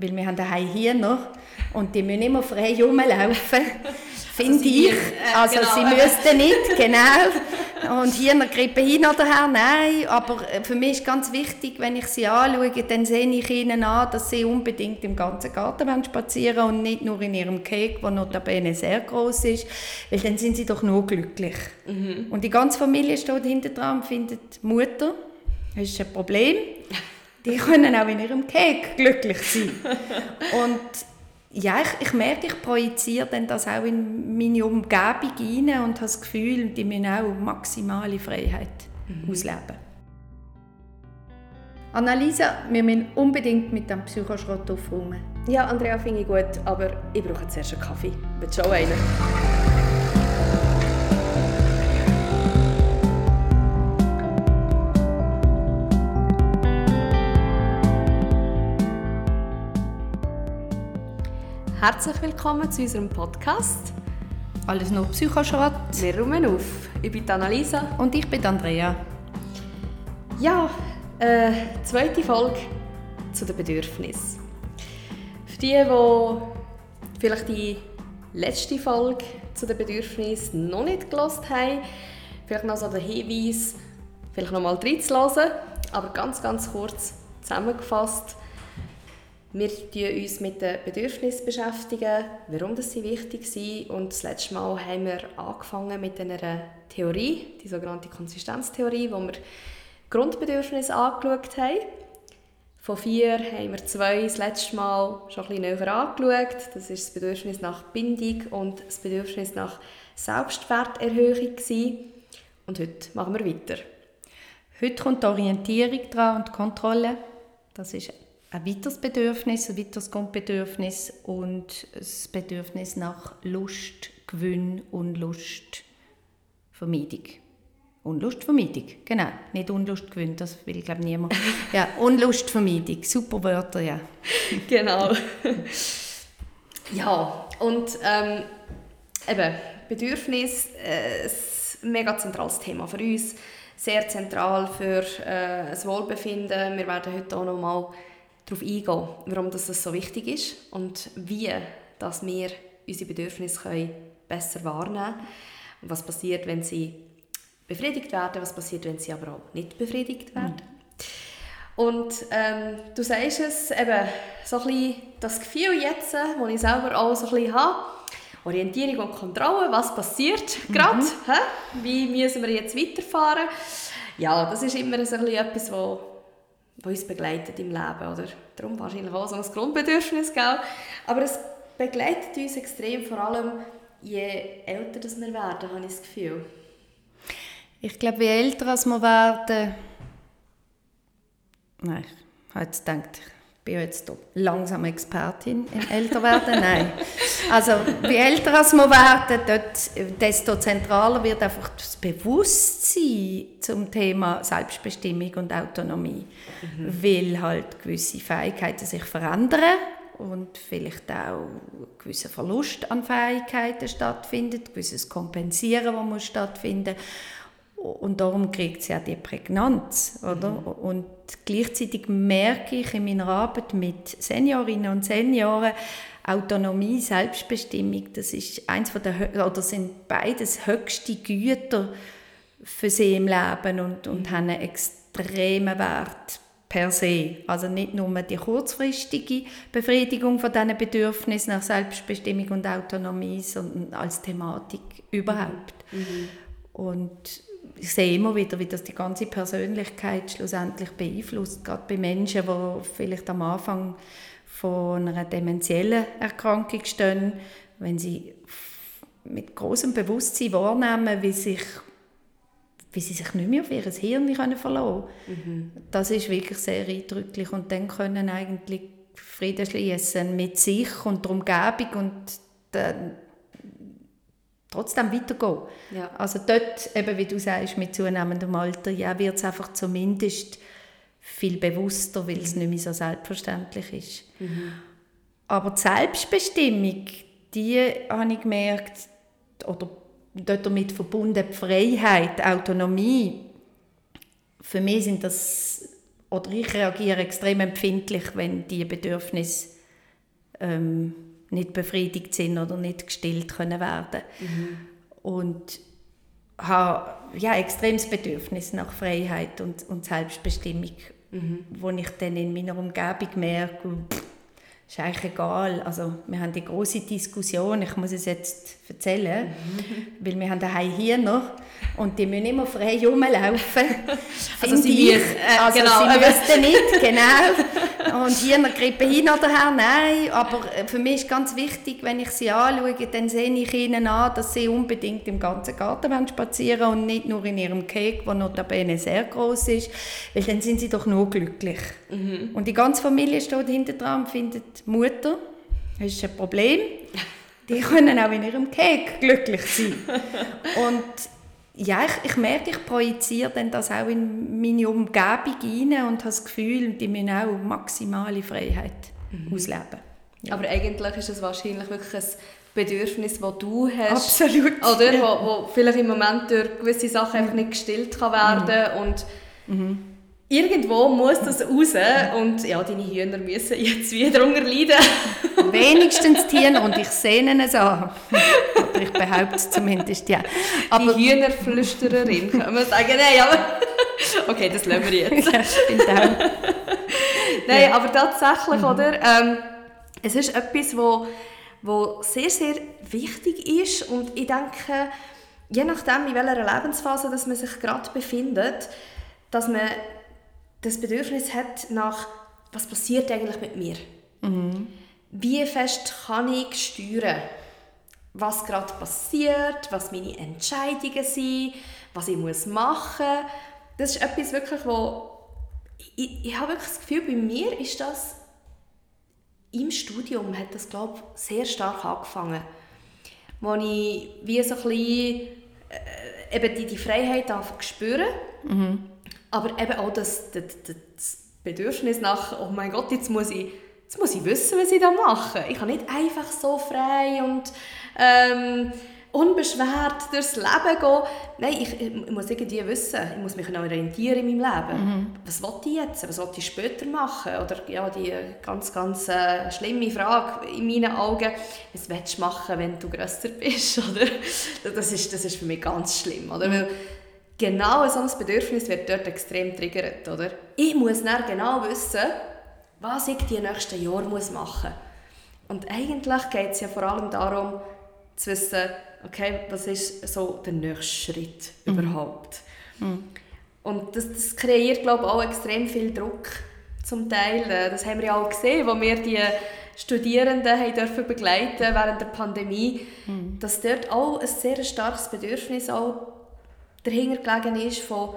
weil wir haben daheim Hühner und die müssen immer frei rumlaufen, finde also ich. Also genau. sie müssten nicht, genau. Und Hühner kriegen hin oder her, nein. Aber für mich ist ganz wichtig, wenn ich sie anschaue, dann sehe ich ihnen an, dass sie unbedingt im ganzen Garten spazieren und nicht nur in ihrem Cake, der notabene sehr groß ist, weil dann sind sie doch nur glücklich. Mhm. Und die ganze Familie steht hinter dran und findet Mutter, das ist ein Problem die können auch in ihrem Cake glücklich sein. Und ja, ich, ich merke, ich projiziere dann das auch in meine Umgebung hinein und habe das Gefühl, die müssen auch maximale Freiheit mhm. ausleben. Annalisa, wir müssen unbedingt mit dem Psychoschrott aufräumen. Ja, Andrea, finde ich gut, aber ich brauche zuerst einen Kaffee. Willst du auch einen? Herzlich willkommen zu unserem Podcast. Alles nur Psychoschrott. Wir räumen auf. Ich bin Annalisa. Und ich bin Andrea. Ja, äh, zweite Folge zu den Bedürfnissen. Für die, die vielleicht die letzte Folge zu den Bedürfnissen noch nicht gelost haben, vielleicht noch so den Hinweis, vielleicht noch mal reinzulassen, aber ganz, ganz kurz zusammengefasst. Wir beschäftigen uns mit den Bedürfnissen, beschäftigen, warum sie wichtig sind. Und das letzte Mal haben wir angefangen mit einer Theorie, die sogenannte Konsistenztheorie, wo wir Grundbedürfnisse angeschaut haben. Von vier haben wir zwei das letzte Mal schon ein bisschen näher angeschaut. Das ist das Bedürfnis nach Bindung und das Bedürfnis nach Selbstwerterhöhung. Und heute machen wir weiter. Heute kommt die Orientierung dran und die Kontrolle. Das ist ein weiteres Bedürfnis, ein weiteres Grundbedürfnis und das Bedürfnis nach Lust, Gewinn und Lustvermeidung. Unlustvermeidung, genau. Nicht Unlustgewinn, das will, glaube ich, niemand. Ja, Unlustvermeidung, super Wörter, ja. genau. ja, und ähm, eben, Bedürfnis, äh, ein mega zentrales Thema für uns, sehr zentral für äh, das Wohlbefinden. Wir werden heute auch noch mal darauf eingehen, warum das so wichtig ist und wie dass wir unsere Bedürfnisse können besser wahrnehmen können. Und was passiert, wenn sie befriedigt werden, was passiert, wenn sie aber auch nicht befriedigt werden. Mhm. Und ähm, du sagst es, eben so ein bisschen das Gefühl jetzt, das ich selber auch so ein bisschen habe, Orientierung und Kontrolle, was passiert mhm. gerade, wie müssen wir jetzt weiterfahren. Ja, das ist immer so ein bisschen etwas, was was uns begleitet im Leben. Oder? Darum wahrscheinlich auch so ein Grundbedürfnis. Gell? Aber es begleitet uns extrem, vor allem je älter das wir werden, habe ich das Gefühl. Ich glaube, je älter wir werden... Nein, ich habe jetzt gedacht, bin jetzt langsam Expertin im Älterwerden. Nein. Also, je älter wir werden, dort, desto zentraler wird einfach das Bewusstsein zum Thema Selbstbestimmung und Autonomie. Mhm. Weil halt gewisse Fähigkeiten sich verändern und vielleicht auch ein gewisser Verlust an Fähigkeiten stattfindet, ein gewisses Kompensieren, das muss stattfinden und darum kriegt sie auch die Prägnanz. Oder? Mhm. Und gleichzeitig merke ich in meiner Arbeit mit Seniorinnen und Senioren, Autonomie, Selbstbestimmung, das ist eins von der, oder sind beides höchste Güter für sie im Leben und, und mhm. haben einen extremen Wert per se. Also nicht nur die kurzfristige Befriedigung von diesen Bedürfnissen nach Selbstbestimmung und Autonomie, sondern als Thematik überhaupt. Mhm. Und ich sehe immer wieder, wie das die ganze Persönlichkeit schlussendlich beeinflusst, gerade bei Menschen, die vielleicht am Anfang von einer dementiellen Erkrankung stehen, wenn sie mit großem Bewusstsein wahrnehmen, wie, sich, wie sie sich nicht mehr auf ihr Hirn können verlassen können. Mhm. Das ist wirklich sehr eindrücklich und dann können eigentlich Frieden schließen mit sich und der Umgebung und der, trotzdem weitergehen. Ja. Also dort, eben wie du sagst, mit zunehmendem Alter, ja, wird es einfach zumindest viel bewusster, weil es mhm. nicht mehr so selbstverständlich ist. Mhm. Aber die Selbstbestimmung, die habe ich gemerkt, oder dort damit verbunden, die Freiheit, Autonomie, für mich sind das, oder ich reagiere extrem empfindlich, wenn die Bedürfnisse ähm, nicht befriedigt sind oder nicht gestillt können werden. Mhm. Und habe ja, extremes Bedürfnis nach Freiheit und, und Selbstbestimmung, mhm. wo ich dann in meiner Umgebung merke, pff, ist eigentlich egal. Also, wir haben die große Diskussion, ich muss es jetzt erzählen, mhm. weil wir haben daheim hier noch und die müssen immer frei rumlaufen. also sie ich. Müssen, äh, also genau, sie müssten nicht, genau. Und hier noch Grippe hin oder her, nein. Aber für mich ist ganz wichtig, wenn ich sie anschaue, dann sehe ich ihnen an, dass sie unbedingt im ganzen Garten spazieren wollen und nicht nur in ihrem Cake, der notabene sehr groß ist, weil dann sind sie doch nur glücklich. Mhm. Und die ganze Familie steht hinter dran und findet Mutter, das ist ein Problem. Die können auch in ihrem Cake glücklich sein. Und ja, ich, ich merke, ich projiziere dann das auch in meine Umgebung hinein und habe das Gefühl, die müssen auch maximale Freiheit mhm. ausleben. Ja. Aber eigentlich ist es wahrscheinlich wirklich ein Bedürfnis, das du hast. Absolut. Oder? Wo, wo vielleicht im Moment durch gewisse Sachen einfach nicht gestillt kann werden mhm. und mhm. Irgendwo muss das raus und ja, deine Hühner müssen jetzt wieder darunter leiden. Wenigstens die Hühner und ich sehe es an. Oder ich behaupte es zumindest, ja. Aber die Hühnerflüstererin, kann man sagen. Nein, aber okay, das lassen wir jetzt. Ja, auch. Nein, ja. aber tatsächlich, mhm. oder? Ähm, es ist etwas, wo, wo sehr, sehr wichtig ist und ich denke, je nachdem, in welcher Lebensphase dass man sich gerade befindet, dass man das Bedürfnis hat nach, was passiert eigentlich mit mir? Mhm. Wie fest kann ich steuern, was gerade passiert, was meine Entscheidungen sind, was ich muss machen muss. Das ist etwas wirklich, wo ich, ich habe wirklich das Gefühl, bei mir ist das im Studium hat das glaube ich, sehr stark angefangen, wo ich wie so ein bisschen, äh, eben die, die Freiheit spüren mhm. Aber eben auch das, das, das Bedürfnis nach, oh mein Gott, jetzt muss ich, jetzt muss ich wissen, was ich da mache. Ich kann nicht einfach so frei und ähm, unbeschwert durchs Leben gehen. Nein, ich, ich, muss irgendwie wissen, ich muss mich orientieren in meinem Leben. Mhm. Was will ich jetzt? Was will ich später machen? Oder ja, die ganz, ganz äh, schlimme Frage in meinen Augen, was willst du machen, wenn du grösser bist? Oder? Das, ist, das ist für mich ganz schlimm. Oder? Mhm. Weil genau so ein Bedürfnis wird dort extrem triggert, oder? Ich muss dann genau wissen, was ich die nächsten Jahre muss machen muss. Und eigentlich geht es ja vor allem darum, zu wissen, okay, was ist so der nächste Schritt mhm. überhaupt. Mhm. Und das, das kreiert, glaube ich, auch extrem viel Druck zum Teil. Das haben wir ja auch gesehen, wo wir die Studierenden haben dürfen begleiten während der Pandemie, mhm. dass dort auch ein sehr starkes Bedürfnis auch dahinter gelegen ist von,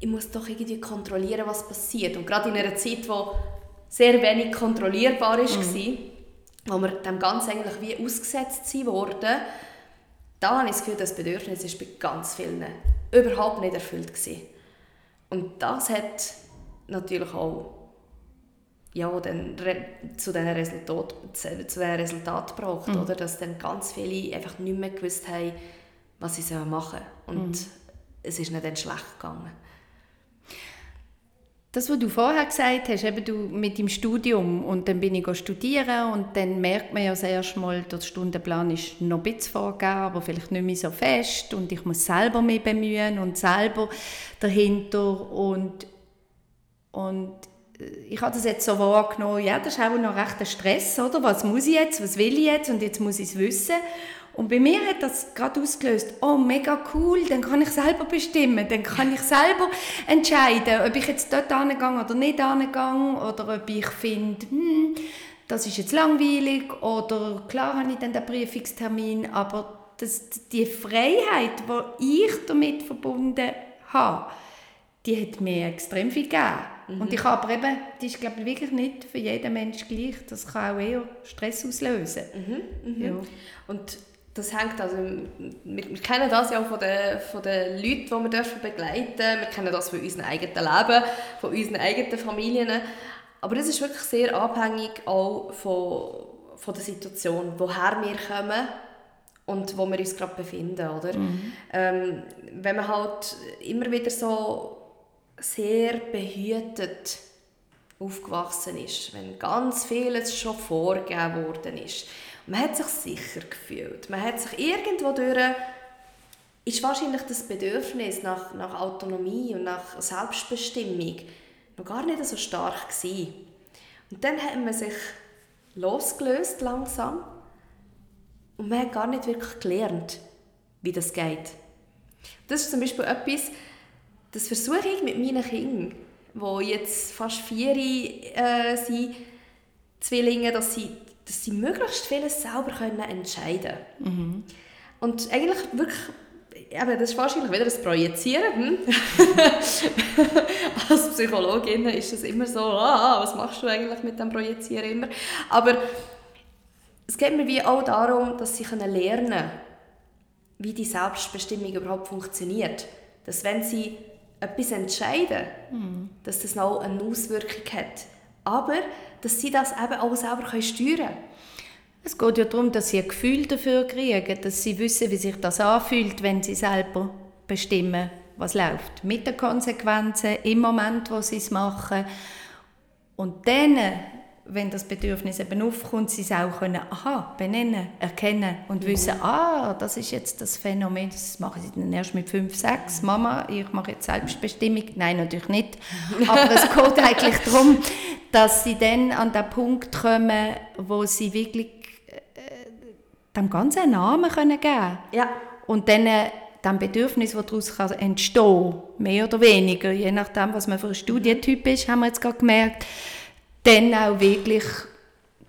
ich muss doch irgendwie kontrollieren, was passiert. Und gerade in einer Zeit, wo sehr wenig kontrollierbar war, mhm. wo wir dem Ganzen eigentlich wie ausgesetzt wurden, da habe ich das Gefühl, das Bedürfnis ist bei ganz vielen überhaupt nicht erfüllt gewesen. Und das hat natürlich auch ja, dann zu diesen Resultaten zu diesen Resultat gebracht, mhm. oder? dass dann ganz viele einfach nicht mehr gewusst haben, was sie machen sollen. Und mhm es ist nicht dann schlecht gegangen. Das, was du vorher gesagt hast, eben du mit dem Studium und dann bin ich studieren und dann merkt man ja das Mal, der Stundenplan ist noch ein bisschen vorgegeben, aber vielleicht nicht mehr so fest und ich muss selber mich bemühen und selber dahinter und, und ich habe das jetzt so wahrgenommen, ja, das ist auch noch recht ein Stress, oder? Was muss ich jetzt, was will ich jetzt und jetzt muss ich es wissen und bei mir hat das gerade ausgelöst, oh mega cool, dann kann ich selber bestimmen, dann kann ich selber entscheiden, ob ich jetzt dort hingehe oder nicht hingehe oder ob ich finde, hm, das ist jetzt langweilig oder klar habe ich dann den Prüfungstermin, aber das, die Freiheit, die ich damit verbunden habe, die hat mir extrem viel gegeben. Mhm. Und ich habe eben, die ist glaube ich wirklich nicht für jeden Menschen gleich, das kann auch eher Stress auslösen. Mhm. Mhm. Ja. Und das hängt also, wir, wir, kennen das ja auch von den, von den Leuten, die wir dürfen begleiten dürfen. Wir kennen das von unserem eigenen Leben, von unseren eigenen Familien. Aber das ist wirklich sehr abhängig auch von, von der Situation, woher wir kommen und wo wir uns gerade befinden. Oder? Mhm. Ähm, wenn man halt immer wieder so sehr behütet aufgewachsen ist, wenn ganz vieles schon vorgegeben worden ist, man hat sich sicher gefühlt, man hat sich irgendwo durch ist wahrscheinlich das Bedürfnis nach, nach Autonomie und nach Selbstbestimmung noch gar nicht so stark gewesen. Und dann hat man sich losgelöst langsam und man hat gar nicht wirklich gelernt, wie das geht. Das ist zum Beispiel etwas, das versuche ich mit meinen Kindern, die jetzt fast vier äh, sind, Zwillinge, dass sie, dass sie möglichst vieles selber können entscheiden können. Mhm. Und eigentlich wirklich aber das ist wahrscheinlich wieder das Projizieren. Hm? Als Psychologin ist es immer so, ah, was machst du eigentlich mit dem Projizieren immer? Aber es geht mir wie auch darum, dass sie lernen können, wie die Selbstbestimmung überhaupt funktioniert. Dass wenn sie etwas entscheiden, mhm. dass das auch eine Auswirkung hat. Aber dass sie das eben auch selber steuern können. Es geht ja darum, dass sie ein Gefühl dafür kriegen, dass sie wissen, wie sich das anfühlt, wenn sie selber bestimmen, was läuft. Mit den Konsequenzen, im Moment, wo sie es machen. Und dann, wenn das Bedürfnis eben aufkommt, sie es auch können, aha, benennen, erkennen und mhm. wissen, ah, das ist jetzt das Phänomen, das machen sie dann erst mit fünf, sechs. Mama, ich mache jetzt Selbstbestimmung. Nein, natürlich nicht. Aber es geht eigentlich darum, dass sie dann an den Punkt kommen, wo sie wirklich dem Ganzen einen Namen können geben Ja. Und dann äh, dem Bedürfnis, das daraus entstehen kann, mehr oder weniger, je nachdem, was man für ein Studientyp ist, haben wir jetzt gerade gemerkt, dann auch wirklich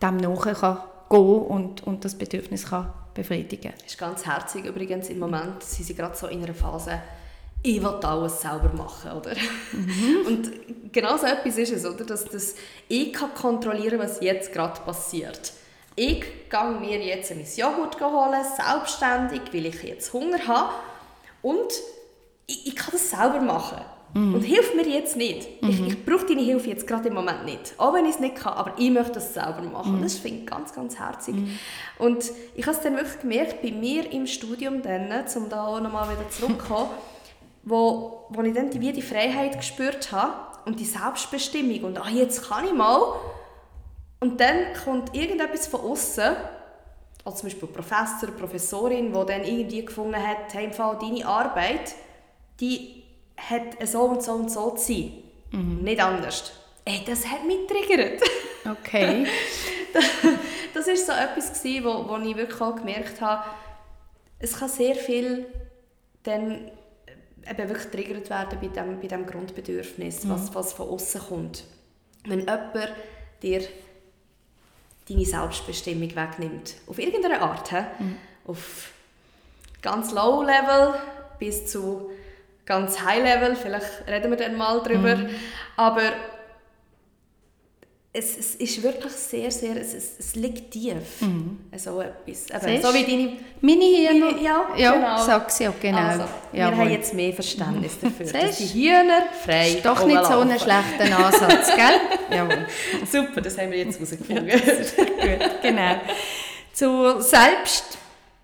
dem nachher kann gehen und, und das Bedürfnis kann befriedigen Das ist ganz herzig übrigens im Moment, sind sie gerade so in einer Phase, ich will alles selber machen, oder? Mhm. Und genau so etwas ist es, oder? Dass, dass ich kann kontrollieren was jetzt gerade passiert ich gehe mir jetzt ein Joghurt holen, selbstständig, weil ich jetzt Hunger habe. Und ich, ich kann das selber machen. Mm. Und hilft mir jetzt nicht. Ich, mhm. ich brauche deine Hilfe jetzt gerade im Moment nicht. Auch wenn ich es nicht kann, aber ich möchte das selber machen. Mm. Das finde ich ganz, ganz herzig. Mm. Und ich habe es dann wirklich gemerkt, bei mir im Studium, dann, um da auch nochmal wieder zurückzukommen, wo, wo ich dann die, wie die Freiheit gespürt habe und die Selbstbestimmung und ach, jetzt kann ich mal und dann kommt irgendetwas von außen, also zum Beispiel Professor, Professorin, die dann irgendwie gefunden hat, hey, im Fall deine Arbeit, die hat so und so und so zu sein. Mhm. Nicht anders. Ey, das hat mich triggert. Okay. das war so etwas, gewesen, wo, wo ich wirklich auch gemerkt habe, es kann sehr viel dann eben wirklich triggert werden bei diesem bei dem Grundbedürfnis, mhm. was, was von außen kommt. Wenn jemand dir deine Selbstbestimmung wegnimmt. Auf irgendeine Art. He? Mhm. Auf ganz low level bis zu ganz high level. Vielleicht reden wir dann mal drüber. Mhm. Aber es, es, ist wirklich sehr, sehr, es, es liegt tief, mhm. so etwas. Eben, so wie deine... Meine Hühner? Ja, ja genau. sag sie auch, genau. Also, wir haben jetzt mehr Verständnis dafür, dass die Hühner frei ist doch nicht so ein schlechter Ansatz, gell? Jawohl. Super, das haben wir jetzt herausgefunden. Ja, gut, genau. Zur Selbst-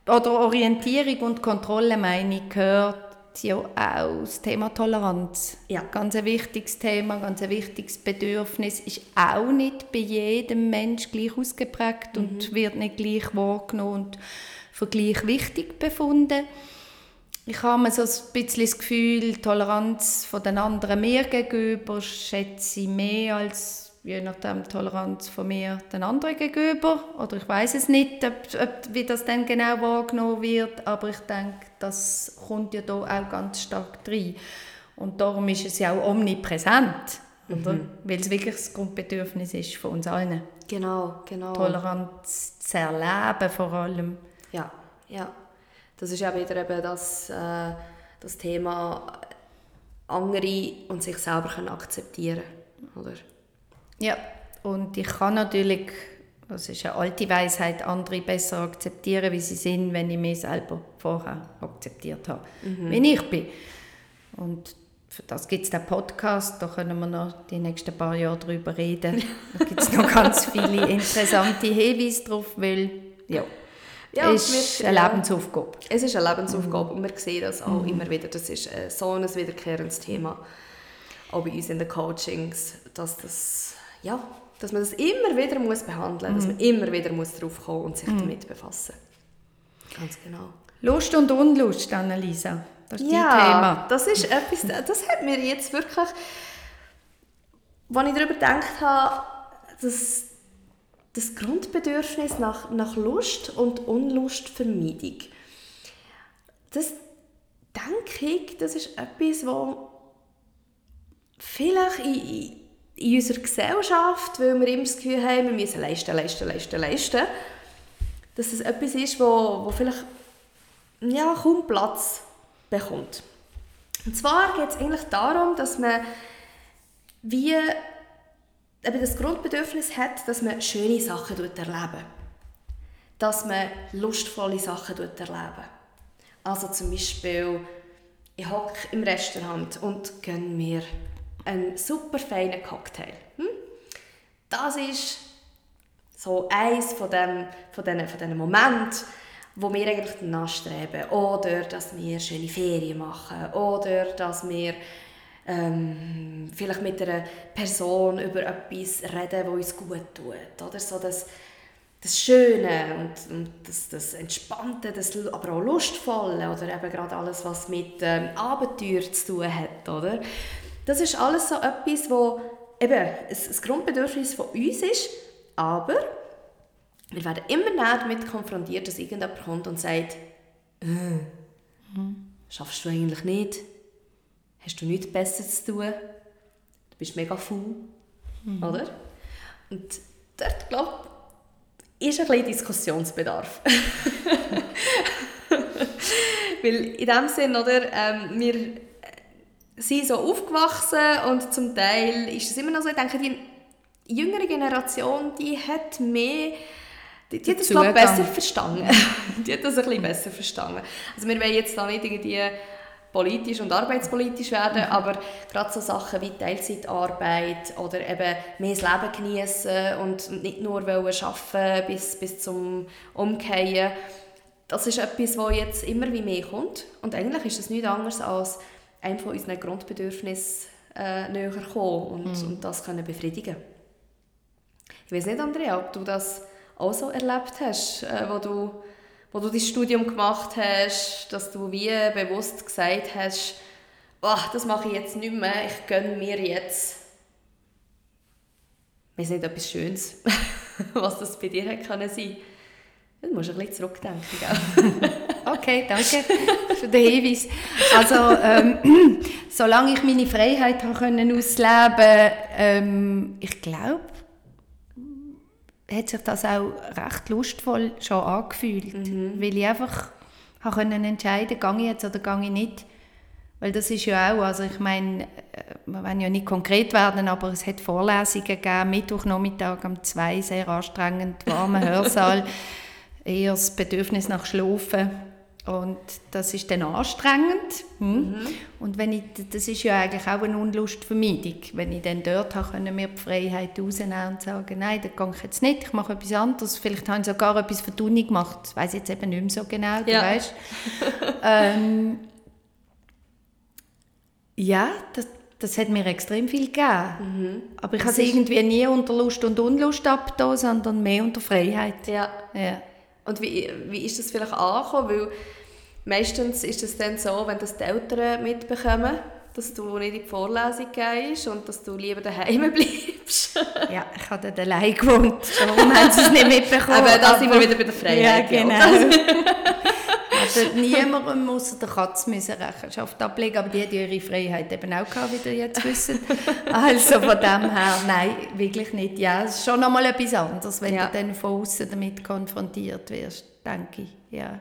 oder Orientierung und Kontrolle, meine ich, gehört ja auch das Thema Toleranz. Ja. Ganz ein wichtiges Thema, ganz ein wichtiges Bedürfnis. Ist auch nicht bei jedem Mensch gleich ausgeprägt mhm. und wird nicht gleich wahrgenommen und für gleich wichtig befunden. Ich habe so ein bisschen das Gefühl, Toleranz von den anderen mir gegenüber schätze ich mehr als je nachdem Toleranz von mir den anderen gegenüber. Oder ich weiß es nicht, ob, ob, wie das dann genau wahrgenommen wird, aber ich denke, das kommt ja da auch ganz stark rein. Und darum ist es ja auch omnipräsent, mhm. weil es wirklich das Grundbedürfnis ist von uns allen. Genau, genau. Toleranz zu erleben vor allem. Ja, ja. Das ist ja wieder eben das, äh, das Thema andere und sich selber können akzeptieren oder? Ja, und ich kann natürlich, das ist eine alte Weisheit, andere besser akzeptieren, wie sie sind, wenn ich mich selber vorher akzeptiert habe, mhm. wie ich bin. Und für das gibt es den Podcast, da können wir noch die nächsten paar Jahre darüber reden. Da gibt es noch ganz viele interessante Hinweise drauf, weil ja, ja, es ist eine Lebensaufgabe. Es ist eine Lebensaufgabe mhm. und wir sehen das auch mhm. immer wieder. Das ist äh, so ein wiederkehrendes Thema, auch bei uns in den Coachings, dass das ja, dass man das immer wieder muss behandeln muss, mhm. dass man immer wieder muss drauf kommen und sich mhm. damit befassen Ganz genau. Lust und Unlust, Annalisa. Das ist ja, dein Thema. das ist etwas, das hat mir jetzt wirklich, als ich darüber gedacht habe, dass das Grundbedürfnis nach, nach Lust und Unlustvermeidung, das denke ich, das ist etwas, wo vielleicht in, in unserer Gesellschaft, weil wir immer das Gefühl haben, wir müssen leisten, leisten, leisten, leisten, dass das etwas ist, wo, wo vielleicht ja, kaum Platz bekommt. Und zwar geht es eigentlich darum, dass man wie eben das Grundbedürfnis hat, dass man schöne Sachen erleben Dass man lustvolle Sachen erleben Also zum Beispiel, ich hocke im Restaurant und gönne mir einen super feinen Cocktail. Hm? Das ist so eins von, dem, von, diesen, von diesen Momenten, wo wir eigentlich danach streben. Oder dass wir schöne Ferien machen. Oder dass wir ähm, vielleicht mit einer Person über etwas reden, das uns gut tut. Oder so das, das Schöne und, und das, das Entspannte, das, aber auch Lustvolle oder eben gerade alles, was mit ähm, Abenteuer zu tun hat. Oder? Das ist alles so etwas, wo eben ein, Grundbedürfnis von uns ist, aber wir werden immer näher damit konfrontiert, dass irgendjemand kommt und sagt, äh, schaffst du eigentlich nicht? Hast du nichts Besseres zu tun? Du bist mega faul, mhm. oder? Und dort, glaube ich, ist ein bisschen Diskussionsbedarf. Weil in dem Sinn, oder, ähm, wir sind so aufgewachsen und zum Teil ist es immer noch so, ich denke, die jüngere Generation, die hat mehr die, die hat das glaube besser verstanden. die hat das ein bisschen besser verstanden. Also wir wollen jetzt da nicht irgendwie politisch und arbeitspolitisch werden, mhm. aber gerade so Sachen wie Teilzeitarbeit oder eben mehr das Leben genießen und nicht nur arbeiten bis, bis zum Umkehren, das ist etwas, was jetzt immer wie mehr kommt und eigentlich ist das nichts anderes als ein von unseren Grundbedürfnissen äh, näher kommen und, mhm. und das können befriedigen. Ich weiß nicht, Andrea, ob du das auch so erlebt hast, äh, wo du wo du dein Studium gemacht hast, dass du wie bewusst gesagt hast, oh, das mache ich jetzt nicht mehr, ich gönne mir jetzt ich weiß nicht, etwas Schönes, was das bei dir hätte können sein Du musst ein bisschen zurückdenken. okay, danke für den Hinweis. Also, ähm, solange ich meine Freiheit habe können ausleben ähm, ich glaube, hat sich das auch recht lustvoll schon angefühlt, mhm. weil ich einfach können entscheiden gehe ich jetzt oder gehe ich nicht. Weil das ist ja auch, also ich meine, äh, wir wollen ja nicht konkret werden, aber es hat Vorlesungen gegeben, Mittwochnachmittag um zwei, sehr anstrengend, warmer Hörsaal, eher das Bedürfnis nach Schlafen und das ist dann anstrengend. Hm? Mhm. Und wenn ich, das ist ja eigentlich auch eine Unlustvermeidung. Wenn ich dann dort habe, können wir die Freiheit rausnehmen und sagen, nein, das gehe ich jetzt nicht, ich mache etwas anderes. Vielleicht habe ich sogar etwas für Tuni gemacht. Ich weiß jetzt eben nicht mehr so genau, du ja. weißt. ähm, ja, das, das hat mir extrem viel gegeben. Mhm. Aber ich habe es irgendwie nie unter Lust und Unlust abgetan, sondern mehr unter Freiheit. Ja. ja. Und wie, wie ist das vielleicht angekommen? Weil Meistens ist es dann so, wenn das die Eltern mitbekommen, dass du nicht in die Vorlesung gehst und dass du lieber daheim bleibst. ja, ich habe dann allein gewohnt, darum haben sie es nicht mitbekommen. Aber da sind wir wieder bei der Freiheit. Ja, genau. also niemandem muss der Katze müssen Rechenschaft ablegen, aber die hat ihre Freiheit eben auch gehabt, wie ihr jetzt wisst. Also von dem her, nein, wirklich nicht. Ja, es ist schon einmal etwas anderes, wenn ja. du dann von außen damit konfrontiert wirst, denke ich. Ja.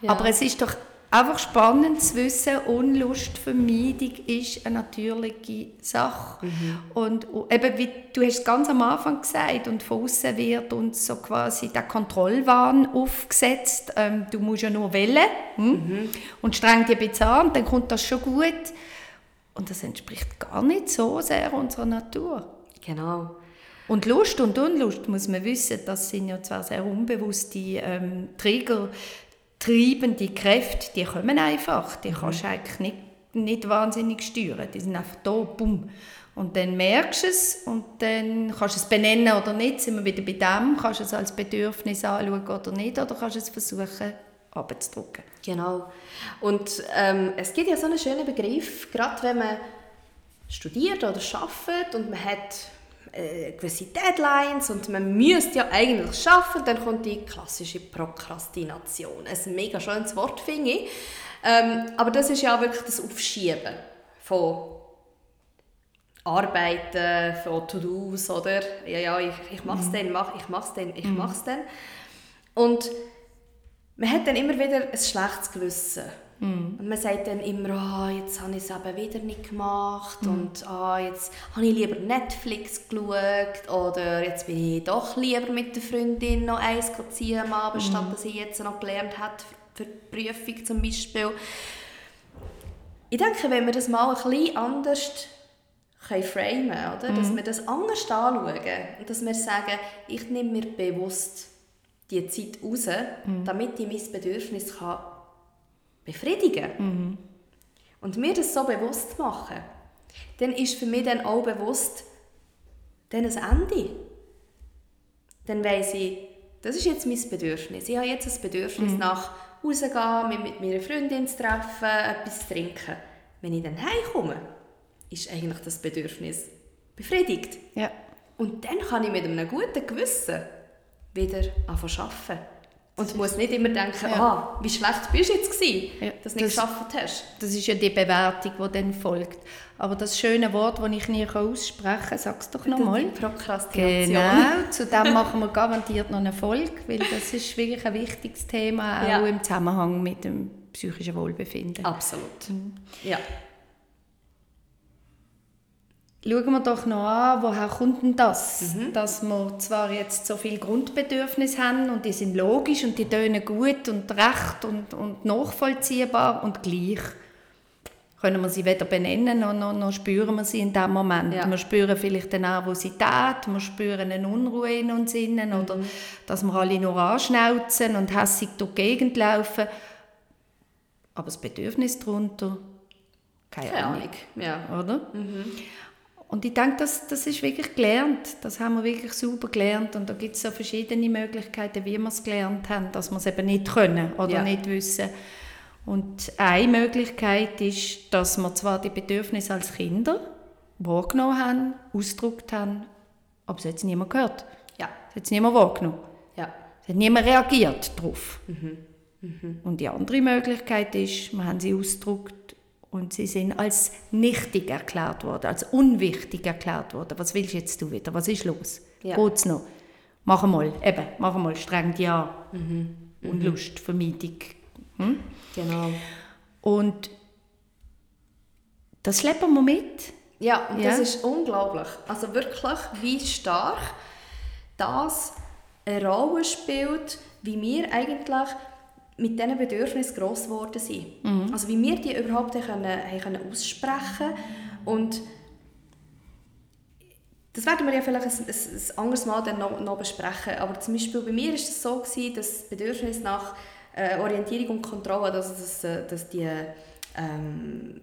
ja. Aber es ist doch einfach spannend zu wissen, Unlustvermeidung ist eine natürliche Sache. Mhm. Und eben, wie du hast es ganz am Anfang gesagt, und von außen wird uns so quasi der Kontrollwahn aufgesetzt. Ähm, du musst ja nur wählen hm? mhm. und streng dich ein bisschen an, dann kommt das schon gut. Und das entspricht gar nicht so sehr unserer Natur. Genau. Und Lust und Unlust, muss man wissen, das sind ja zwar sehr unbewusste ähm, Trigger, treibende Kräfte, die kommen einfach. Die mhm. kannst du eigentlich nicht, nicht wahnsinnig steuern. Die sind einfach da, bumm. Und dann merkst du es und dann kannst du es benennen oder nicht, sind wir wieder bei dem, kannst du es als Bedürfnis anschauen oder nicht, oder kannst du es versuchen abzudrücken. Genau. Und ähm, es gibt ja so einen schönen Begriff, gerade wenn man studiert oder arbeitet und man hat äh, gewisse Deadlines und man müsste ja eigentlich schaffen, dann kommt die klassische Prokrastination. Ein mega schönes Wort, finde ich. Ähm, aber das ist ja wirklich das Aufschieben von Arbeiten, von To-Dos, oder? Ja, ja, ich, ich mache es mhm. dann, mach, ich mache es dann, ich mhm. mache es dann. Und man hat dann immer wieder ein schlechtes Gewissen. Mm. Und man sagt dann immer, oh, jetzt habe ich es eben wieder nicht gemacht mm. und oh, jetzt habe ich lieber Netflix geschaut oder jetzt bin ich doch lieber mit der Freundin noch eins ziehen am Abend, mm. statt dass ich jetzt noch gelernt habe für die Prüfung zum Beispiel. Ich denke, wenn wir das mal ein bisschen anders können framen oder? dass wir das anders anschauen und dass wir sagen, ich nehme mir bewusst die Zeit raus, mhm. damit ich mein Bedürfnis kann befriedigen. Mhm. Und mir das so bewusst machen, dann ist für mich dann auch bewusst, dann ein Ende. Dann weiss ich, das ist jetzt mein Bedürfnis. Ich habe jetzt ein Bedürfnis mhm. nach rausgehen, mich mit meiner Freundin zu treffen, etwas zu trinken. Wenn ich dann heimkomme, ist eigentlich das Bedürfnis befriedigt. Ja. Und dann kann ich mit einem guten Gewissen wieder anfangen zu arbeiten. Und du musst nicht immer denken, ja. ah, wie schlecht bist du jetzt gewesen, ja, dass du nicht geschafft hast. Das ist ja die Bewertung, die dann folgt. Aber das schöne Wort, das ich nie aussprechen kann, sag es doch nochmal. Prokrastination. Genau, zu dem machen wir garantiert noch eine Folge, weil das ist wirklich ein wichtiges Thema, auch ja. im Zusammenhang mit dem psychischen Wohlbefinden. Absolut, mhm. ja. Schauen wir doch noch an, woher kommt denn das? Mhm. Dass wir zwar jetzt so viele Grundbedürfnisse haben und die sind logisch und die tönen gut und recht und, und nachvollziehbar und gleich können wir sie weder benennen noch, noch, noch spüren wir sie in dem Moment. Ja. Wir spüren vielleicht eine Nervosität, wir spüren eine Unruhe in uns innen mhm. oder dass wir alle nur anschnauzen und hässig durch die Gegend laufen. Aber das Bedürfnis darunter, keine, keine Ahnung. Ahnung. Ja. Oder? Mhm. Und ich denke, das, das ist wirklich gelernt. Das haben wir wirklich super gelernt. Und da gibt es so verschiedene Möglichkeiten, wie wir es gelernt haben, dass wir es eben nicht können oder ja. nicht wissen. Und eine Möglichkeit ist, dass wir zwar die Bedürfnisse als Kinder wahrgenommen haben, ausgedrückt haben, aber es hat niemand gehört. Ja. Es hat niemand wahrgenommen. Ja. Es hat niemand reagiert darauf. Mhm. Mhm. Und die andere Möglichkeit ist, wir haben sie ausgedrückt und sie sind als nichtig erklärt worden, als unwichtig erklärt worden. Was willst jetzt du wieder? Was ist los? Ja. Geht's noch? Mach mal, eben, mach mal streng ja. Mhm. Und mhm. Lustvermeidung. Hm? Genau. Und das schleppen wir mit. Ja, und ja. das ist unglaublich. Also wirklich, wie stark das eine Rolle spielt, wie wir eigentlich mit diesen Bedürfnissen gross geworden sind. Mhm. Also wie wir die überhaupt können, haben können aussprechen und das werden wir ja vielleicht ein, ein, ein anderes Mal dann noch, noch, besprechen, aber zum Beispiel bei mir war es so, gewesen, dass das Bedürfnis nach äh, Orientierung und Kontrolle, also dass, äh, dass die ähm,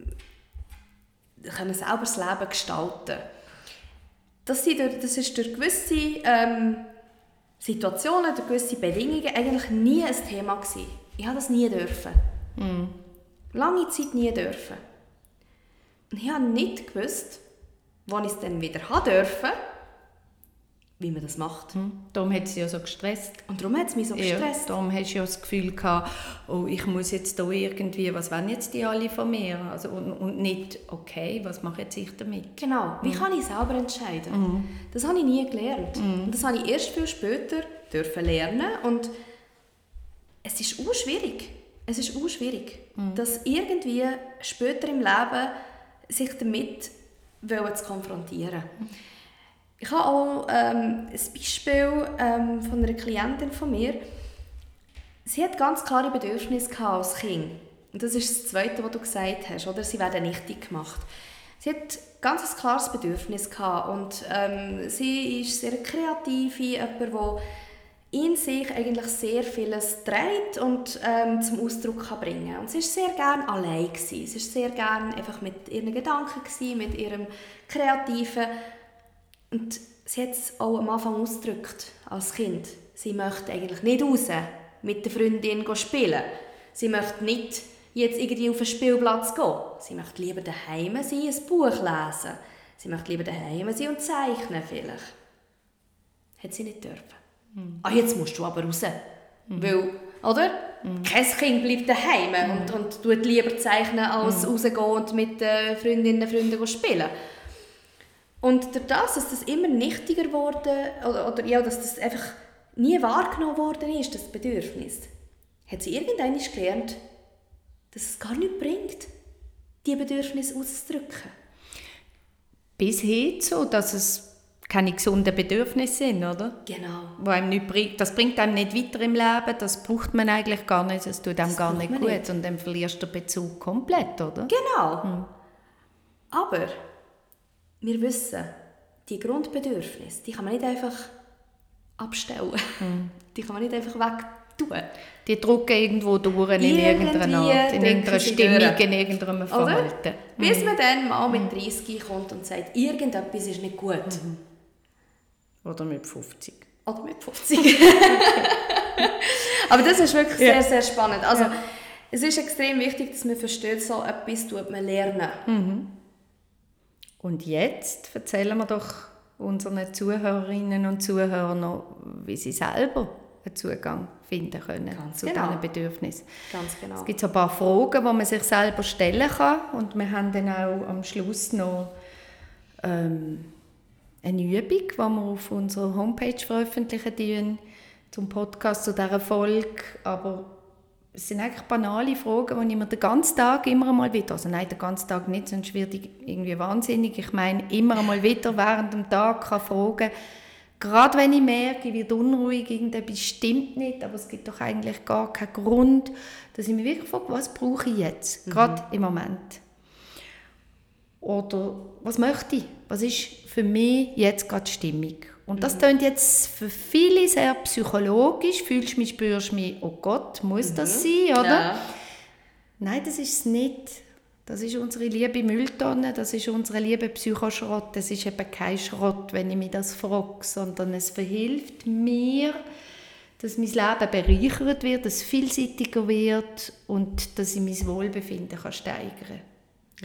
können selber das Leben gestalten das, sind das ist durch gewisse ähm, Situationen, durch gewisse Bedingungen eigentlich nie ein Thema gewesen. Ich habe das nie dürfen. Mm. Lange Zeit nie dürfen. Und ich habe nicht gewusst, wann ich es dann wieder haben dürfen, wie man das macht. Mhm. Darum hat es ja so gestresst. Und darum hat es mich so gestresst. Ja, darum hast du ja das Gefühl gehabt, oh, ich muss jetzt da irgendwie, was wollen jetzt die alle von mir? Also, und, und nicht, okay, was mache jetzt ich damit? Genau, wie mhm. kann ich selber entscheiden? Mhm. Das habe ich nie gelernt. Mhm. Und das habe ich erst viel später dürfen lernen und es ist auch schwierig. Es ist auch schwierig, mhm. dass irgendwie später im Leben sich damit zu konfrontieren. Ich habe auch ähm, ein Beispiel ähm, von einer Klientin von mir. Sie hat ganz klare Bedürfnisse als Kind. Und das ist das Zweite, was du gesagt hast, oder? Sie werden nichtig gemacht. Sie hat ganz ein klares Bedürfnis gehabt und ähm, sie ist sehr kreativ, jemand, der in sich eigentlich sehr vieles dreht und ähm, zum Ausdruck kann bringen Und sie ist sehr gerne allein gewesen. Sie ist sehr gerne einfach mit ihren Gedanken gewesen, mit ihrem Kreativen und sie hat es auch am Anfang ausgedrückt als Kind. Sie möchte eigentlich nicht raus mit der Freundin spielen. Sie möchte nicht jetzt irgendwie auf den Spielplatz gehen. Sie möchte lieber daheim sein, ein Buch lesen. Sie möchte lieber daheim sein und zeichnen vielleicht. Hat sie nicht dürfen. Mhm. Ah, jetzt musst du aber raus. Mhm. Weil, oder? Mhm. Kein Kind bleibt daheim mhm. und, und tut lieber zeichnen, als mhm. rausgehen und mit äh, Freundinnen und Freunden spielen. Und durch das, dass das immer nichtiger wurde oder, oder ja, dass das einfach nie wahrgenommen worden ist, das Bedürfnis, hat sie irgendwann gelernt, dass es gar nichts bringt, diese Bedürfnisse auszudrücken. Bis hin so, dass es keine gesunden Bedürfnisse sind, oder? Genau. Wo einem nicht bringt, das bringt einem nicht weiter im Leben, das braucht man eigentlich gar nicht, das tut einem das gar nicht gut nicht. und dann verlierst du den Bezug komplett, oder? Genau. Hm. Aber wir wissen, die Grundbedürfnisse, die kann man nicht einfach abstellen. Hm. Die kann man nicht einfach wegtun. Die drucken irgendwo durch in irgendeiner Art, in irgendeiner Stimmung, durch. in irgendeinem Verhalten. Bis mhm. man dann mal mit 30 kommt und sagt, irgendetwas ist nicht gut. Mhm. Oder mit 50. Oder mit 50. Aber das ist wirklich ja. sehr, sehr spannend. Also, ja. Es ist extrem wichtig, dass man versteht, so etwas tut man lernen. Mhm. Und jetzt erzählen wir doch unseren Zuhörerinnen und Zuhörern noch, wie sie selber einen Zugang finden können Ganz zu genau. diesen Bedürfnissen. Ganz genau. Es gibt so ein paar Fragen, die man sich selber stellen kann und wir haben dann auch am Schluss noch ähm, eine Übung, die wir auf unserer Homepage veröffentlichen zum Podcast zu dieser Folge, aber es sind eigentlich banale Fragen, die ich mir den ganzen Tag immer einmal wieder, also nein, den ganzen Tag nicht, sonst werde ich irgendwie wahnsinnig. Ich meine, immer einmal wieder während dem Tag kann fragen, gerade wenn ich merke, ich werde unruhig, irgendetwas stimmt nicht, aber es gibt doch eigentlich gar keinen Grund, dass ich mich wirklich frage, was brauche ich jetzt, mhm. gerade im Moment. Oder was möchte ich? Was ist für mich jetzt gerade stimmig? Und das mhm. klingt jetzt für viele sehr psychologisch. Fühlst du mich, spürst du mich, oh Gott, muss mhm. das sein, oder? Ja. Nein, das ist es nicht. Das ist unsere liebe Mülltonne, das ist unsere liebe Psychoschrott. Das ist eben kein Schrott, wenn ich mich das frage, sondern es verhilft mir, dass mein Leben bereichert wird, dass es vielseitiger wird und dass ich mein Wohlbefinden kann steigern kann,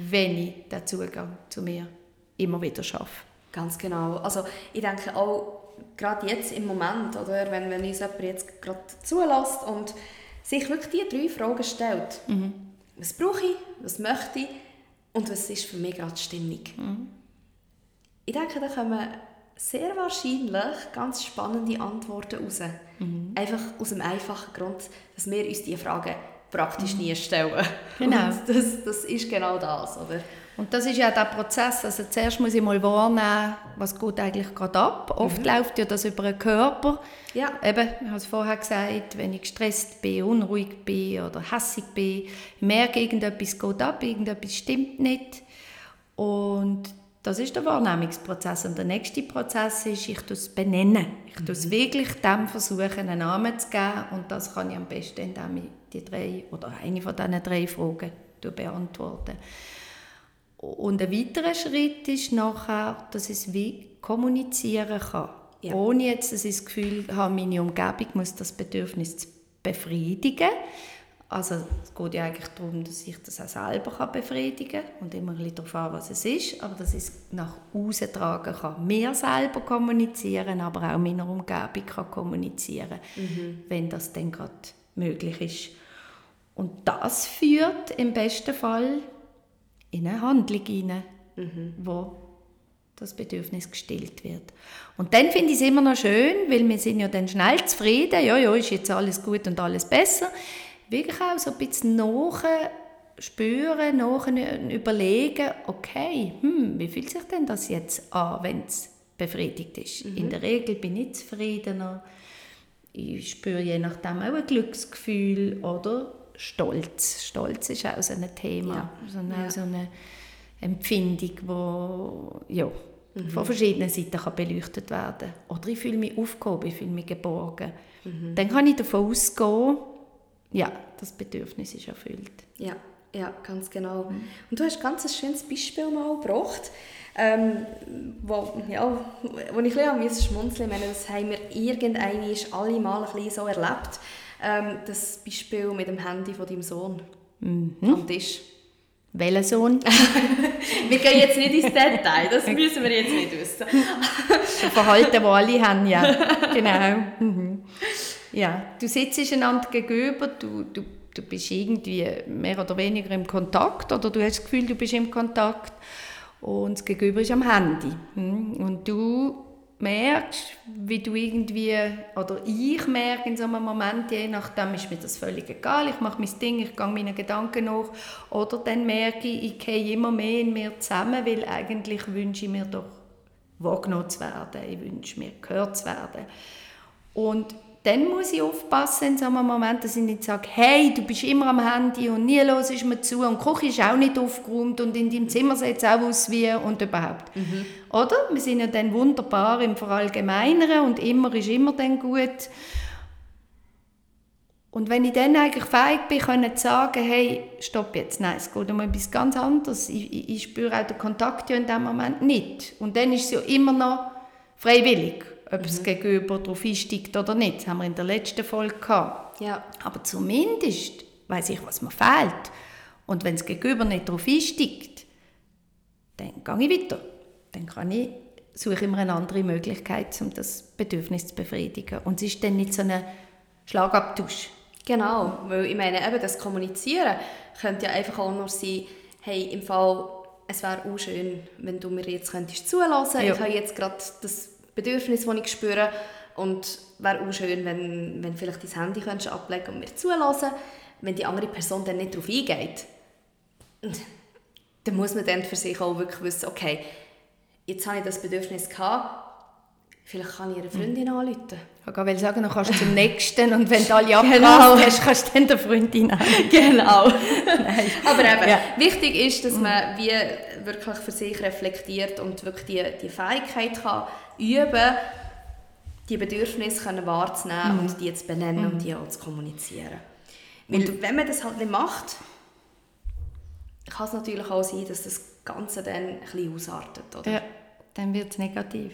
wenn ich den Zugang zu mir immer wieder schaffe. Ganz genau. Also ich denke auch, gerade jetzt im Moment, oder, wenn, wenn uns jemand jetzt gerade zulässt und sich wirklich diese drei Fragen stellt. Mhm. Was brauche ich, was möchte ich und was ist für mich gerade die Stimmung? Mhm. Ich denke, da kommen sehr wahrscheinlich ganz spannende Antworten raus. Mhm. Einfach aus dem einfachen Grund, dass wir uns diese Fragen praktisch nie stellen. Genau. Und das, das ist genau das, oder? Und das ist ja der Prozess. Also zuerst muss ich mal wahrnehmen, was geht eigentlich gerade ab. Oft mhm. läuft ja das über den Körper. Ja. Eben, ich habe es vorher gesagt, wenn ich gestresst bin, unruhig bin oder hässig bin, ich merke, irgendetwas geht ab, irgendetwas stimmt nicht. Und das ist der Wahrnehmungsprozess. Und der nächste Prozess ist, ich es benennen. Ich mhm. wirklich dem versuchen, einen Namen zu geben. Und das kann ich am besten, indem ich die drei oder eine von diesen drei Fragen beantworte. Und ein weiterer Schritt ist nachher, dass ich es wie kommunizieren kann. Ja. Ohne jetzt, dass ich das Gefühl habe, meine Umgebung muss das Bedürfnis befriedigen. Also es geht ja eigentlich darum, dass ich das auch selber befriedigen kann und immer ein bisschen darauf an, was es ist, aber dass ich es nach außen tragen kann. Mir selber kommunizieren, aber auch meiner Umgebung kann kommunizieren, mhm. wenn das dann gerade möglich ist. Und das führt im besten Fall in eine Handlung hinein, mhm. wo das Bedürfnis gestillt wird. Und dann finde ich es immer noch schön, weil wir sind ja dann schnell zufrieden, ja, ja, ist jetzt alles gut und alles besser. Wirklich auch so ein bisschen nachspüren, nach überlegen, okay, hm, wie fühlt sich denn das jetzt an, wenn es befriedigt ist? Mhm. In der Regel bin ich zufriedener, ich spüre je nachdem auch ein Glücksgefühl oder Stolz. Stolz ist auch so ein Thema, ja. so, eine, ja. so eine Empfindung, wo, ja, mhm. von verschiedenen Seiten kann beleuchtet werden Oder ich fühle mich aufgehoben, ich fühle mich geborgen. Mhm. Dann kann ich davon ausgehen, ja, das Bedürfnis ist erfüllt. Ja, ja ganz genau. Mhm. Und du hast ganz ein schönes Beispiel mal gebracht, ähm, wo, ja, wo ich ein bisschen schmunzeln musste. Das haben wir irgendeinmal alle mal ein bisschen so erlebt. Ähm, das Beispiel mit dem Handy von deinem Sohn mhm. am Tisch. Welcher Sohn? wir gehen jetzt nicht ins Detail, das müssen wir jetzt nicht wissen. Ein Verhalten, das alle haben, ja. Genau. Mhm. Ja, du sitzt einander gegenüber, du, du, du bist irgendwie mehr oder weniger im Kontakt oder du hast das Gefühl, du bist im Kontakt und das Gegenüber ist am Handy. Mhm. Und du merkst, wie du irgendwie, oder ich merke in so einem Moment, je nachdem ist mir das völlig egal, ich mache mein Ding, ich gehe meinen Gedanken nach, oder dann merke ich, ich gehe immer mehr in mir zusammen, weil eigentlich wünsche ich mir doch wahrgenommen zu werden, ich wünsche mir gehört zu werden. Und dann muss ich aufpassen in so einem Moment, dass ich nicht sage, hey, du bist immer am Handy und nie los ist mir zu und die Küche ist auch nicht aufgeräumt und in deinem Zimmer sieht es auch aus wie und überhaupt. Mhm. Oder? Wir sind ja dann wunderbar im Verallgemeinern und immer ist immer dann gut. Und wenn ich dann eigentlich fähig bin, können zu sagen, hey, stopp jetzt, nein, es geht um etwas ganz anderes. Ich, ich, ich spüre auch den Kontakt ja in dem Moment nicht. Und dann ist es ja immer noch freiwillig ob mhm. Gegenüber darauf einsteigt oder nicht. Das haben wir in der letzten Folge gehabt. Ja. Aber zumindest weiß ich, was mir fehlt. Und wenn das Gegenüber nicht darauf einsteigt, dann gehe ich weiter. Dann kann ich, suche ich immer eine andere Möglichkeit, um das Bedürfnis zu befriedigen. Und es ist dann nicht so ein Schlagabtausch. Genau, weil ich meine, eben das Kommunizieren könnte ja einfach auch nur sein, hey, im Fall, es wäre auch schön, wenn du mir jetzt könntest zulassen. Ja. Ich habe jetzt gerade das Bedürfnis, das ich spüre. Und wäre auch schön, wenn, wenn vielleicht dein Handy könntest ablegen und mir zulassen. Wenn die andere Person dann nicht darauf eingeht, dann muss man dann für sich auch wirklich wissen, okay, jetzt habe ich das Bedürfnis gehabt, Vielleicht kann ich ihre Freundin mhm. anrufen. Ich will sagen, dann kannst du zum nächsten und wenn du alle genau. hast, kannst du dann der Freundin anrufen. Genau. Aber eben, ja. wichtig ist, dass man wie wirklich für sich reflektiert und wirklich die, die Fähigkeit kann üben, die Bedürfnisse können wahrzunehmen mhm. und die zu benennen mhm. und die auch zu kommunizieren. Weil und wenn man das halt nicht macht, kann es natürlich auch sein, dass das Ganze dann ein bisschen ausartet. Oder? Ja, dann wird es negativ.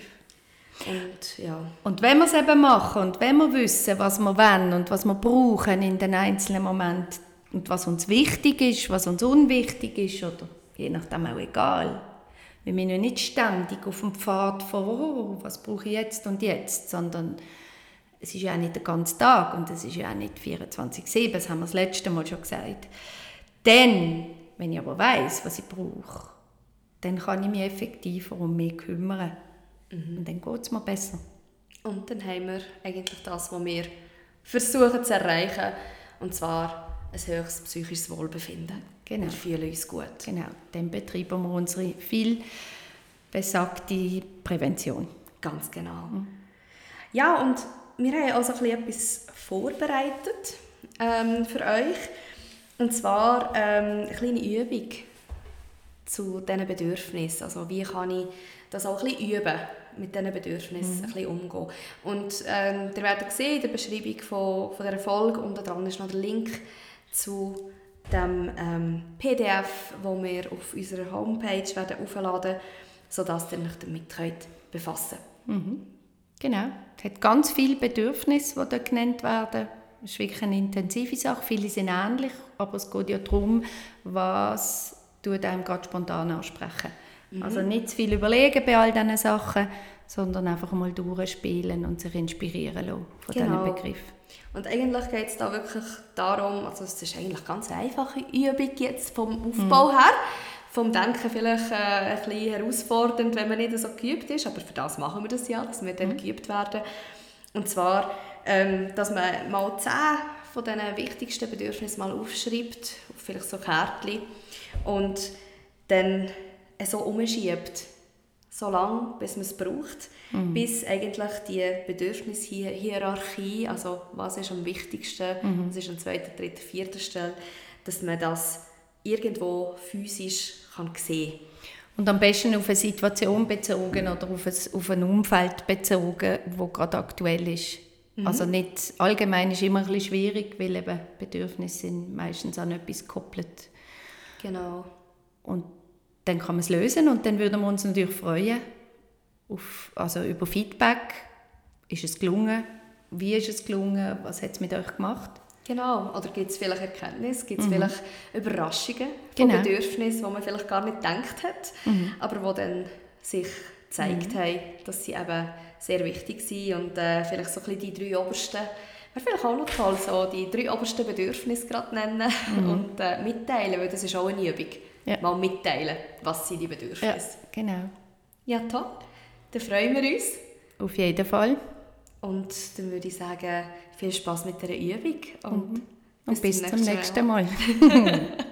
Und, ja. und wenn wir es eben machen und wenn wir wissen, was wir wollen und was wir brauchen in den einzelnen Momenten und was uns wichtig ist, was uns unwichtig ist oder je nachdem auch egal, wir ja nicht ständig auf dem Pfad von, oh, was brauche ich jetzt und jetzt, sondern es ist ja auch nicht der ganze Tag und es ist ja auch nicht 24-7, das haben wir das letzte Mal schon gesagt. Dann, wenn ich aber weiß, was ich brauche, dann kann ich mich effektiver um mich kümmern. Mhm. Und dann geht es mir besser. Und dann haben wir eigentlich das, was wir versuchen zu erreichen, und zwar ein höchstes psychisches Wohlbefinden. Genau. Wir fühlen uns gut. Genau, dann betreiben wir unsere viel besagte Prävention. Ganz genau. Mhm. Ja, und wir haben also etwas vorbereitet ähm, für euch. Und zwar ähm, eine kleine Übung zu diesen Bedürfnissen. Also wie kann ich das auch ein bisschen üben, mit diesen Bedürfnissen mhm. ein bisschen umgehen. Und ähm, ihr werdet sehen in der Beschreibung von, von dieser Folge, unter dran ist noch der Link zu dem ähm, PDF, wo wir auf unserer Homepage werden aufladen werden, sodass ihr euch damit könnt befassen könnt. Mhm. Genau. Es hat ganz viele Bedürfnisse, die dort genannt werden. Es ist wirklich eine intensive Sache. Viele sind ähnlich, aber es geht ja darum, was tut einem gerade spontan ansprechen. Mhm. Also nicht zu viel überlegen bei all diesen Sachen, sondern einfach mal durchspielen und sich inspirieren lassen von genau. diesen Begriffen. Und eigentlich geht es da wirklich darum, also es ist eigentlich ganz einfache Übung jetzt vom Aufbau mhm. her, vom Denken vielleicht äh, ein bisschen herausfordernd, wenn man nicht so geübt ist, aber für das machen wir das ja, dass wir dann mhm. geübt werden. Und zwar, ähm, dass man mal zehn von diesen wichtigsten Bedürfnissen mal aufschreibt, vielleicht so Kärtchen, und dann so umschiebt so lange, bis man es braucht, mhm. bis eigentlich die Bedürfnishierarchie, also was ist am wichtigsten, mhm. was ist an zweiter, dritter, vierter Stelle, dass man das irgendwo physisch kann sehen Und am besten auf eine Situation bezogen oder auf ein, auf ein Umfeld bezogen, wo gerade aktuell ist. Mhm. Also nicht allgemein ist immer ein bisschen schwierig, weil eben Bedürfnisse sind meistens an etwas gekoppelt. Genau. Und dann kann man es lösen und dann würden wir uns natürlich freuen auf, also über Feedback. Ist es gelungen? Wie ist es gelungen? Was hat es mit euch gemacht? Genau, oder gibt es vielleicht Erkenntnisse, gibt es mhm. vielleicht Überraschungen von genau. Bedürfnissen, die man vielleicht gar nicht gedacht hat, mhm. aber die dann sich gezeigt mhm. haben, dass sie eben sehr wichtig sind und äh, vielleicht so ein bisschen die drei obersten, wäre vielleicht auch noch toll, so die drei obersten Bedürfnisse gerade nennen mhm. und äh, mitteilen, weil das ist auch eine Übung. Ja. Mal mitteilen, was sind die Bedürfnisse. Ja, genau. Ja, toll. Dann freuen wir uns. Auf jeden Fall. Und dann würde ich sagen, viel Spaß mit der Übung und, mhm. und bis, bis zum nächsten Mal. Mal.